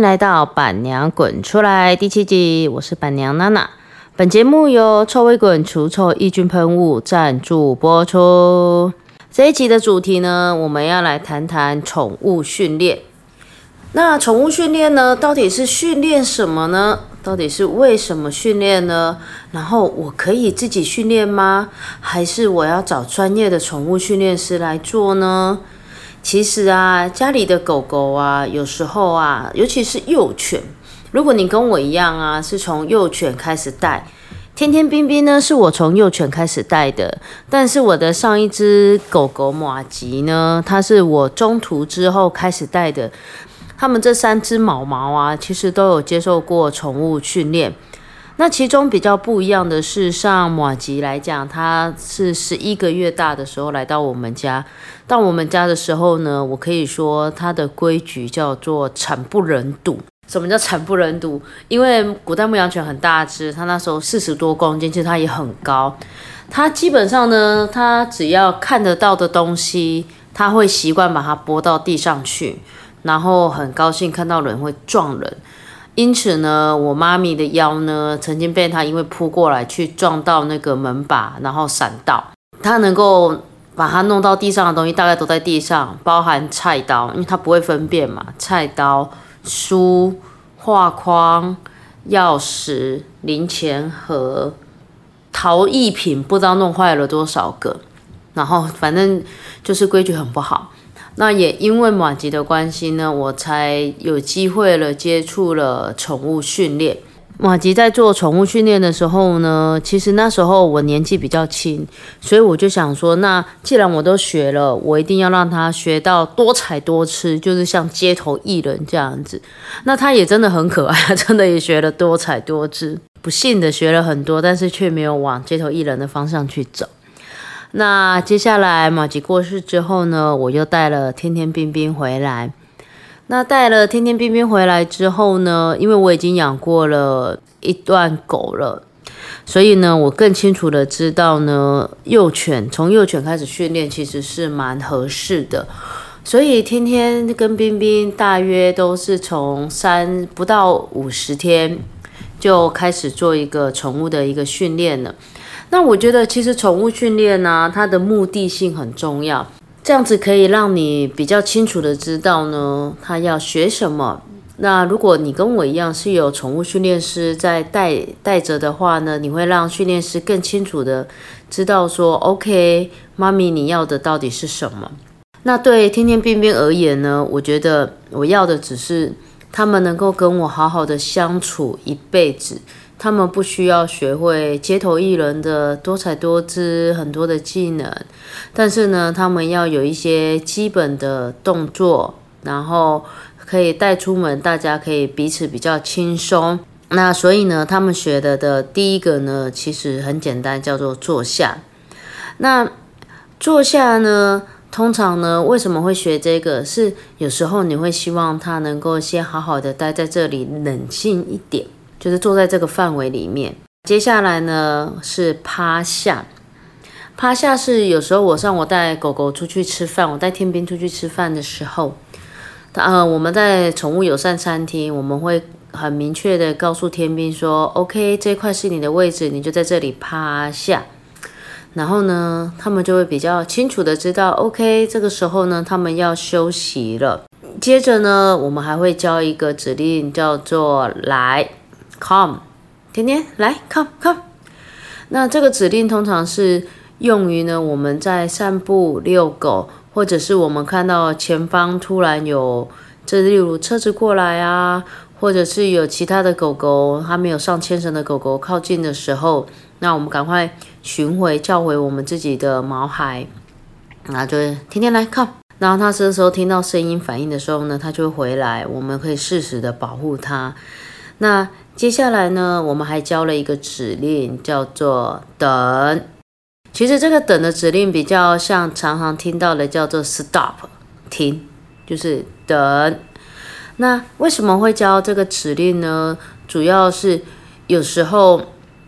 来到《板娘滚出来》第七集，我是板娘娜娜。本节目由臭味滚除臭抑菌喷雾赞助播出。这一集的主题呢，我们要来谈谈宠物训练。那宠物训练呢，到底是训练什么呢？到底是为什么训练呢？然后我可以自己训练吗？还是我要找专业的宠物训练师来做呢？其实啊，家里的狗狗啊，有时候啊，尤其是幼犬，如果你跟我一样啊，是从幼犬开始带，天天冰冰呢，是我从幼犬开始带的，但是我的上一只狗狗马吉呢，它是我中途之后开始带的。它们这三只毛毛啊，其实都有接受过宠物训练。那其中比较不一样的是，像马吉来讲，它是十一个月大的时候来到我们家。到我们家的时候呢，我可以说它的规矩叫做惨不忍睹。什么叫惨不忍睹？因为古代牧羊犬很大只，它那时候四十多公斤，其实它也很高。它基本上呢，它只要看得到的东西，它会习惯把它拨到地上去，然后很高兴看到人会撞人。因此呢，我妈咪的腰呢，曾经被它因为扑过来去撞到那个门把，然后闪到。它能够把它弄到地上的东西，大概都在地上，包含菜刀，因为它不会分辨嘛。菜刀、书、画框、钥匙、零钱盒、陶艺品，不知道弄坏了多少个。然后反正就是规矩很不好。那也因为马吉的关系呢，我才有机会了接触了宠物训练。马吉在做宠物训练的时候呢，其实那时候我年纪比较轻，所以我就想说，那既然我都学了，我一定要让他学到多彩多姿，就是像街头艺人这样子。那他也真的很可爱，真的也学了多彩多姿。不幸的学了很多，但是却没有往街头艺人的方向去走。那接下来马吉过世之后呢，我又带了天天冰冰回来。那带了天天冰冰回来之后呢，因为我已经养过了一段狗了，所以呢，我更清楚的知道呢，幼犬从幼犬开始训练其实是蛮合适的。所以天天跟冰冰大约都是从三不到五十天就开始做一个宠物的一个训练了。那我觉得，其实宠物训练呢，它的目的性很重要，这样子可以让你比较清楚的知道呢，它要学什么。那如果你跟我一样是有宠物训练师在带带着的话呢，你会让训练师更清楚的知道说，OK，妈咪你要的到底是什么？那对天天冰冰而言呢，我觉得我要的只是他们能够跟我好好的相处一辈子。他们不需要学会街头艺人的多彩多姿很多的技能，但是呢，他们要有一些基本的动作，然后可以带出门，大家可以彼此比较轻松。那所以呢，他们学的的第一个呢，其实很简单，叫做坐下。那坐下呢，通常呢，为什么会学这个？是有时候你会希望他能够先好好的待在这里，冷静一点。就是坐在这个范围里面。接下来呢是趴下，趴下是有时候我上我带狗狗出去吃饭，我带天兵出去吃饭的时候，呃，我们在宠物友善餐厅，我们会很明确的告诉天兵说，OK，这块是你的位置，你就在这里趴下。然后呢，他们就会比较清楚的知道，OK，这个时候呢，他们要休息了。接着呢，我们还会教一个指令，叫做来。Come，甜甜来，Come Come。那这个指令通常是用于呢，我们在散步、遛狗，或者是我们看到前方突然有，这例如车子过来啊，或者是有其他的狗狗，它没有上牵绳的狗狗靠近的时候，那我们赶快寻回叫回我们自己的毛孩，那就是甜甜来 Come。然后它这时候听到声音反应的时候呢，它就会回来，我们可以适时的保护它。那接下来呢，我们还教了一个指令，叫做等。其实这个等的指令比较像常常听到的叫做 stop，停，就是等。那为什么会教这个指令呢？主要是有时候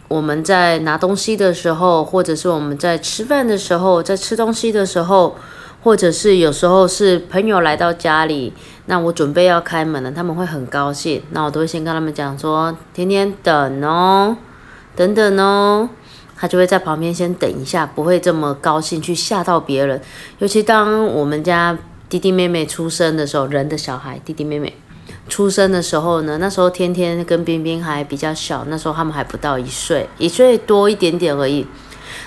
我们在拿东西的时候，或者是我们在吃饭的时候，在吃东西的时候，或者是有时候是朋友来到家里，那我准备要开门了，他们会很高兴，那我都会先跟他们讲说，天天等哦，等等哦，他就会在旁边先等一下，不会这么高兴去吓到别人。尤其当我们家弟弟妹妹出生的时候，人的小孩弟弟妹妹出生的时候呢，那时候天天跟冰冰还比较小，那时候他们还不到一岁，一岁多一点点而已。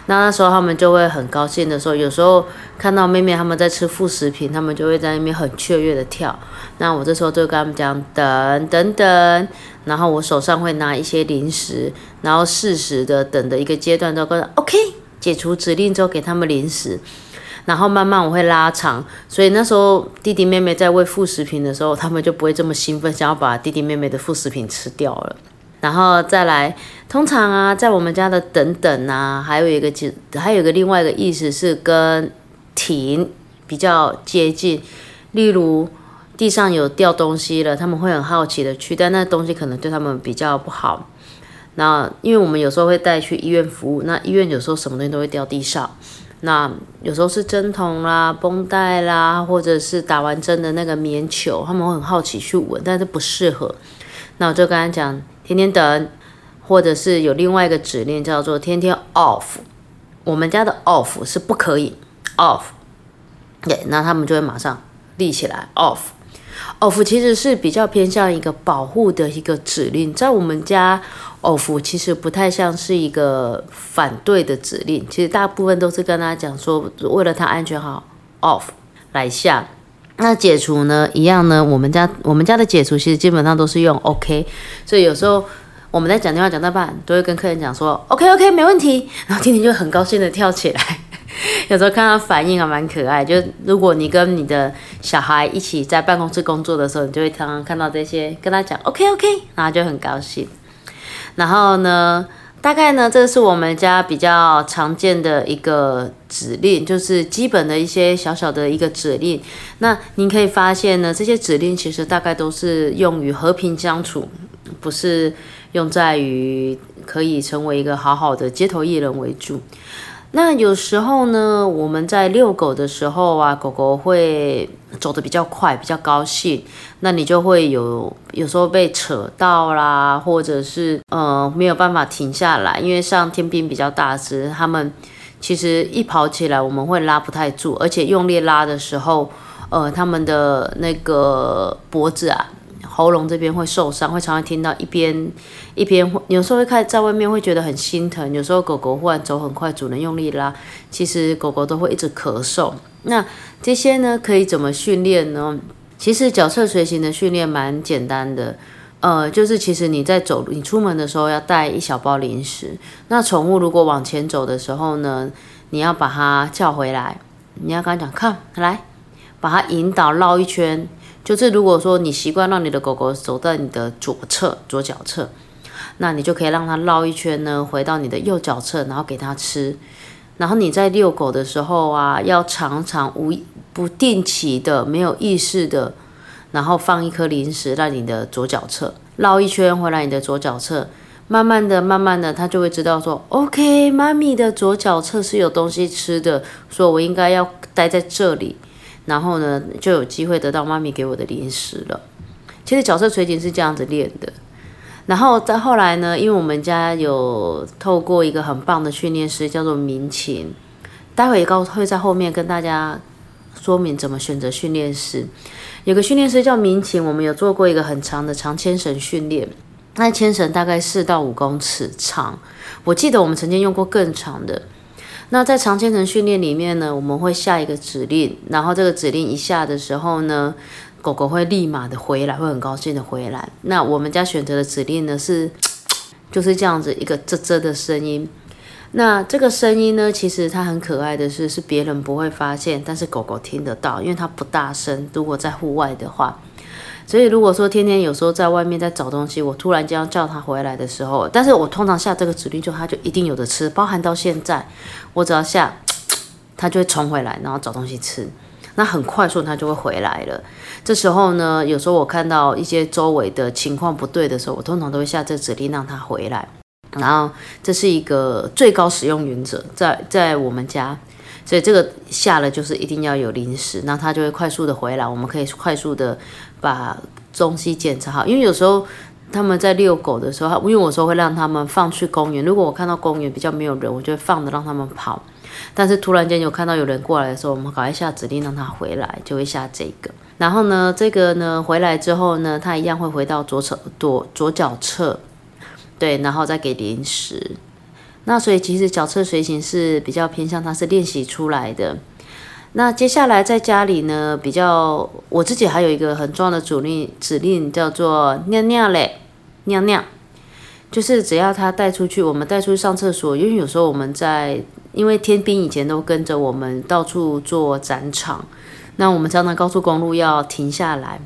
那那时候他们就会很高兴的时候，有时候看到妹妹他们在吃副食品，他们就会在那边很雀跃的跳。那我这时候就跟他们讲等等等，然后我手上会拿一些零食，然后适时的等的一个阶段之后，OK 解除指令之后给他们零食，然后慢慢我会拉长，所以那时候弟弟妹妹在喂副食品的时候，他们就不会这么兴奋，想要把弟弟妹妹的副食品吃掉了。然后再来，通常啊，在我们家的等等啊，还有一个就还有一个另外一个意思是跟停比较接近。例如地上有掉东西了，他们会很好奇的去，但那东西可能对他们比较不好。那因为我们有时候会带去医院服务，那医院有时候什么东西都会掉地上。那有时候是针筒啦、绷带啦，或者是打完针的那个棉球，他们会很好奇去闻，但是不适合。那我就跟他讲。天天等，或者是有另外一个指令叫做天天 off。我们家的 off 是不可以 off，对，那他们就会马上立起来 off。off 其实是比较偏向一个保护的一个指令，在我们家 off 其实不太像是一个反对的指令，其实大部分都是跟他讲说，为了他安全好 off 来下。那解除呢？一样呢？我们家我们家的解除其实基本上都是用 OK，所以有时候我们在讲电话讲到半，都会跟客人讲说 OK OK 没问题，然后天天就很高兴的跳起来。有时候看到反应还蛮可爱，就如果你跟你的小孩一起在办公室工作的时候，你就会常常看到这些，跟他讲 OK OK，然后就很高兴。然后呢？大概呢，这是我们家比较常见的一个指令，就是基本的一些小小的一个指令。那您可以发现呢，这些指令其实大概都是用于和平相处，不是用在于可以成为一个好好的街头艺人为主。那有时候呢，我们在遛狗的时候啊，狗狗会走得比较快，比较高兴，那你就会有有时候被扯到啦，或者是呃没有办法停下来，因为像天兵比较大只，他们其实一跑起来我们会拉不太住，而且用力拉的时候，呃，他们的那个脖子啊。喉咙这边会受伤，会常常听到一边一边，有时候会看在外面会觉得很心疼。有时候狗狗忽然走很快，主人用力拉，其实狗狗都会一直咳嗽。那这些呢，可以怎么训练呢？其实脚侧随行的训练蛮简单的，呃，就是其实你在走，你出门的时候要带一小包零食。那宠物如果往前走的时候呢，你要把它叫回来，你要跟它讲，看来，把它引导绕一圈。就是如果说你习惯让你的狗狗走在你的左侧左脚侧，那你就可以让它绕一圈呢，回到你的右脚侧，然后给它吃。然后你在遛狗的时候啊，要常常无不定期的没有意识的，然后放一颗零食在你的左脚侧，绕一圈回来你的左脚侧，慢慢的慢慢的，它就会知道说，OK，妈咪的左脚侧是有东西吃的，所以我应该要待在这里。然后呢，就有机会得到妈咪给我的零食了。其实角色垂颈是这样子练的。然后再后来呢，因为我们家有透过一个很棒的训练师，叫做民琴，待会也告会在后面跟大家说明怎么选择训练师。有个训练师叫民琴，我们有做过一个很长的长牵绳训练，那牵绳大概四到五公尺长。我记得我们曾经用过更长的。那在长牵绳训练里面呢，我们会下一个指令，然后这个指令一下的时候呢，狗狗会立马的回来，会很高兴的回来。那我们家选择的指令呢是，就是这样子一个啧啧的声音。那这个声音呢，其实它很可爱的是，是别人不会发现，但是狗狗听得到，因为它不大声。如果在户外的话。所以如果说天天有时候在外面在找东西，我突然间要叫他回来的时候，但是我通常下这个指令就他就一定有的吃，包含到现在，我只要下，他就会冲回来，然后找东西吃，那很快速他就会回来了。这时候呢，有时候我看到一些周围的情况不对的时候，我通常都会下这指令让他回来，然后这是一个最高使用原则，在在我们家。所以这个下了就是一定要有零食，那它就会快速的回来，我们可以快速的把东西检查好。因为有时候他们在遛狗的时候，因为我说会让他们放去公园，如果我看到公园比较没有人，我就会放着让他们跑。但是突然间有看到有人过来的时候，我们搞一下指令让他回来，就会下这个。然后呢，这个呢回来之后呢，它一样会回到左侧左左脚侧，对，然后再给零食。那所以其实脚侧随行是比较偏向它是练习出来的。那接下来在家里呢，比较我自己还有一个很重要的指令，指令叫做尿尿嘞，尿尿，就是只要他带出去，我们带出去上厕所，因为有时候我们在，因为天兵以前都跟着我们到处做展场，那我们常常高速公路要停下来，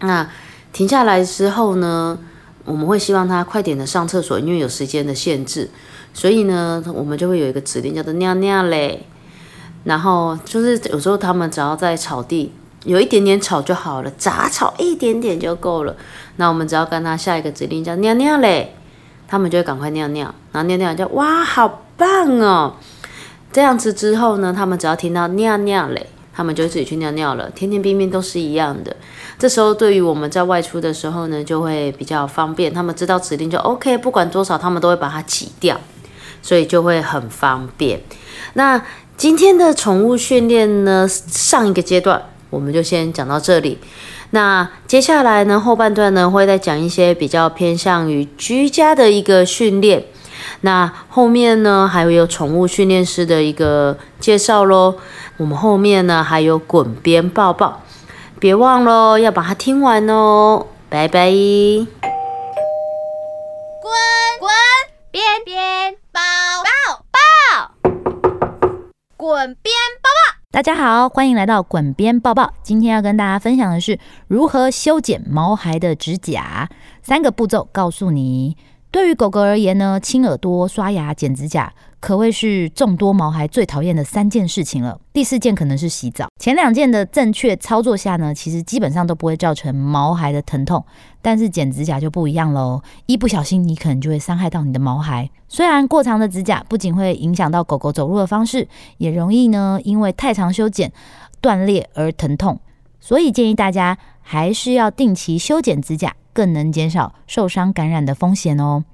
那停下来之后呢，我们会希望他快点的上厕所，因为有时间的限制。所以呢，我们就会有一个指令叫做尿尿嘞，然后就是有时候他们只要在草地有一点点草就好了，杂草一点点就够了。那我们只要跟他下一个指令叫尿尿嘞，他们就会赶快尿尿，然后尿尿叫哇好棒哦。这样子之后呢，他们只要听到尿尿嘞，他们就自己去尿尿了。天天冰冰都是一样的。这时候对于我们在外出的时候呢，就会比较方便。他们知道指令就 OK，不管多少，他们都会把它挤掉。所以就会很方便。那今天的宠物训练呢，上一个阶段我们就先讲到这里。那接下来呢，后半段呢会再讲一些比较偏向于居家的一个训练。那后面呢还会有宠物训练师的一个介绍喽。我们后面呢还有滚边抱抱，别忘喽要把它听完哦。拜拜。滚滚边边。滚边抱抱！大家好，欢迎来到滚边抱抱。今天要跟大家分享的是如何修剪毛孩的指甲，三个步骤告诉你。对于狗狗而言呢，清耳朵、刷牙、剪指甲。可谓是众多毛孩最讨厌的三件事情了。第四件可能是洗澡。前两件的正确操作下呢，其实基本上都不会造成毛孩的疼痛。但是剪指甲就不一样喽，一不小心你可能就会伤害到你的毛孩。虽然过长的指甲不仅会影响到狗狗走路的方式，也容易呢因为太长修剪断裂而疼痛。所以建议大家还是要定期修剪指甲，更能减少受伤感染的风险哦。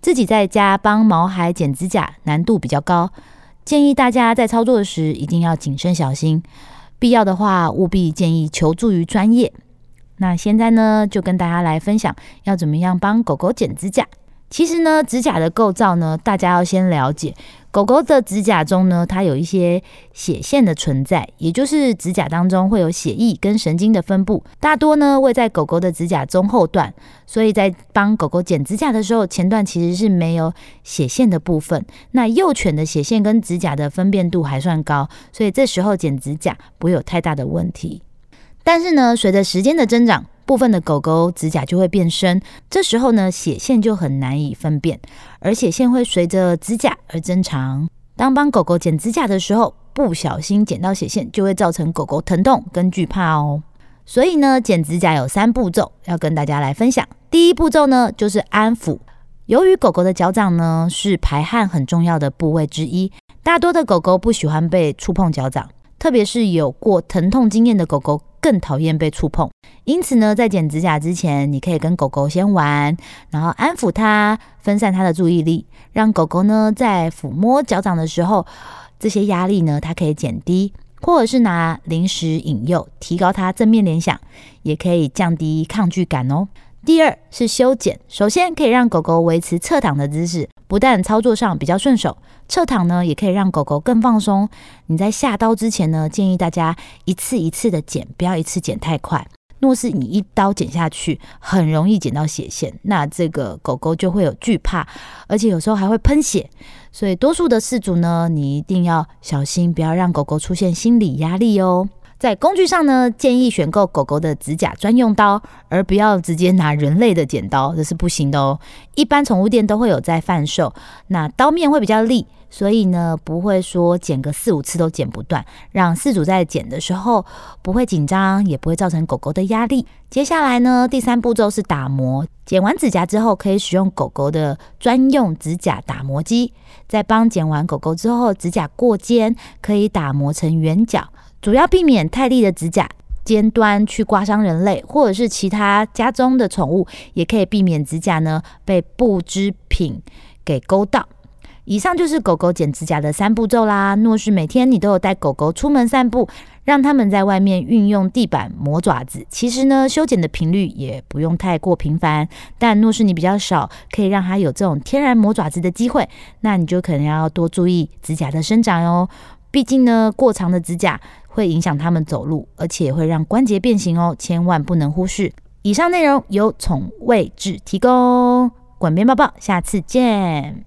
自己在家帮毛孩剪指甲难度比较高，建议大家在操作时一定要谨慎小心，必要的话务必建议求助于专业。那现在呢，就跟大家来分享要怎么样帮狗狗剪指甲。其实呢，指甲的构造呢，大家要先了解。狗狗的指甲中呢，它有一些血线的存在，也就是指甲当中会有血液跟神经的分布，大多呢位在狗狗的指甲中后段。所以在帮狗狗剪指甲的时候，前段其实是没有血线的部分。那幼犬的血线跟指甲的分辨度还算高，所以这时候剪指甲不会有太大的问题。但是呢，随着时间的增长，部分的狗狗指甲就会变深，这时候呢，血线就很难以分辨，而血线会随着指甲而增长。当帮狗狗剪指甲的时候，不小心剪到血线，就会造成狗狗疼痛跟惧怕哦。所以呢，剪指甲有三步骤要跟大家来分享。第一步骤呢，就是安抚。由于狗狗的脚掌呢是排汗很重要的部位之一，大多的狗狗不喜欢被触碰脚掌，特别是有过疼痛经验的狗狗。更讨厌被触碰，因此呢，在剪指甲之前，你可以跟狗狗先玩，然后安抚它，分散它的注意力，让狗狗呢在抚摸脚掌的时候，这些压力呢它可以减低，或者是拿零食引诱，提高它正面联想，也可以降低抗拒感哦。第二是修剪，首先可以让狗狗维持侧躺的姿势，不但操作上比较顺手，侧躺呢也可以让狗狗更放松。你在下刀之前呢，建议大家一次一次的剪，不要一次剪太快。若是你一刀剪下去，很容易剪到血线，那这个狗狗就会有惧怕，而且有时候还会喷血。所以多数的饲主呢，你一定要小心，不要让狗狗出现心理压力哦。在工具上呢，建议选购狗狗的指甲专用刀，而不要直接拿人类的剪刀，这是不行的哦。一般宠物店都会有在贩售，那刀面会比较利，所以呢不会说剪个四五次都剪不断，让饲主在剪的时候不会紧张，也不会造成狗狗的压力。接下来呢，第三步骤是打磨。剪完指甲之后，可以使用狗狗的专用指甲打磨机，在帮剪完狗狗之后，指甲过尖，可以打磨成圆角。主要避免泰利的指甲尖端去刮伤人类，或者是其他家中的宠物，也可以避免指甲呢被布织品给勾到。以上就是狗狗剪指甲的三步骤啦。若是每天你都有带狗狗出门散步，让他们在外面运用地板磨爪子，其实呢修剪的频率也不用太过频繁。但若是你比较少，可以让它有这种天然磨爪子的机会，那你就可能要多注意指甲的生长哦。毕竟呢，过长的指甲会影响它们走路，而且会让关节变形哦，千万不能忽视。以上内容由宠卫志提供，滚边抱抱，下次见。